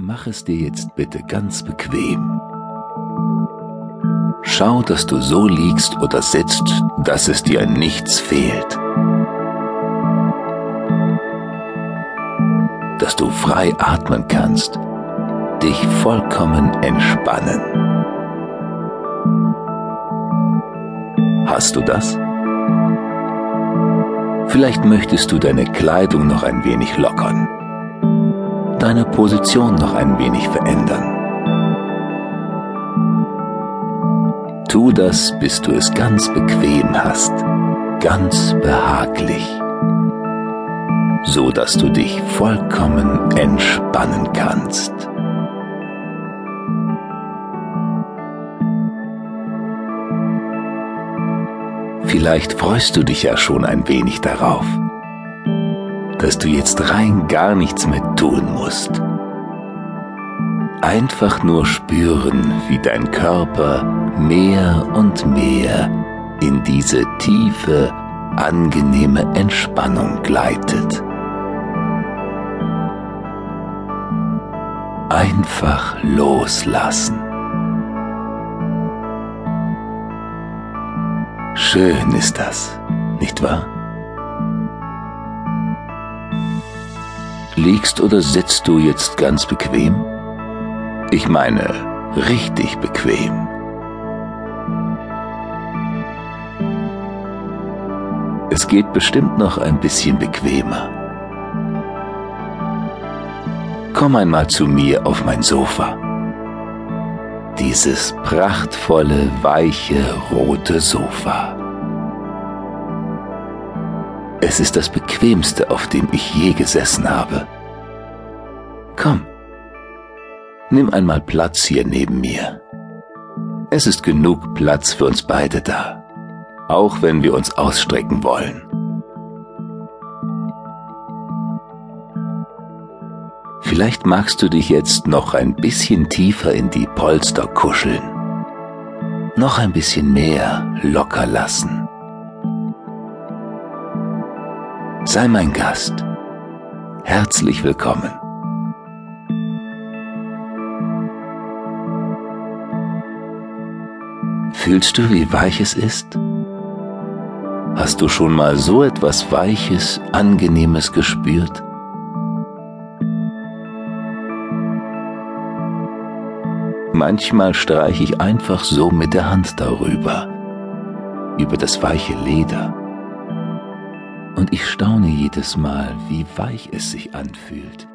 Mach es dir jetzt bitte ganz bequem. Schau, dass du so liegst oder sitzt, dass es dir an nichts fehlt. Dass du frei atmen kannst, dich vollkommen entspannen. Hast du das? Vielleicht möchtest du deine Kleidung noch ein wenig lockern, deine Position noch ein wenig verändern. Tu das, bis du es ganz bequem hast, ganz behaglich, so dass du dich vollkommen entspannen kannst. Vielleicht freust du dich ja schon ein wenig darauf, dass du jetzt rein gar nichts mehr tun musst. Einfach nur spüren, wie dein Körper mehr und mehr in diese tiefe, angenehme Entspannung gleitet. Einfach loslassen. Schön ist das, nicht wahr? Liegst oder sitzt du jetzt ganz bequem? Ich meine, richtig bequem. Es geht bestimmt noch ein bisschen bequemer. Komm einmal zu mir auf mein Sofa dieses prachtvolle, weiche, rote Sofa. Es ist das bequemste, auf dem ich je gesessen habe. Komm, nimm einmal Platz hier neben mir. Es ist genug Platz für uns beide da, auch wenn wir uns ausstrecken wollen. Vielleicht magst du dich jetzt noch ein bisschen tiefer in die Polster kuscheln. Noch ein bisschen mehr locker lassen. Sei mein Gast. Herzlich willkommen. Fühlst du, wie weich es ist? Hast du schon mal so etwas Weiches, Angenehmes gespürt? Manchmal streiche ich einfach so mit der Hand darüber, über das weiche Leder. Und ich staune jedes Mal, wie weich es sich anfühlt.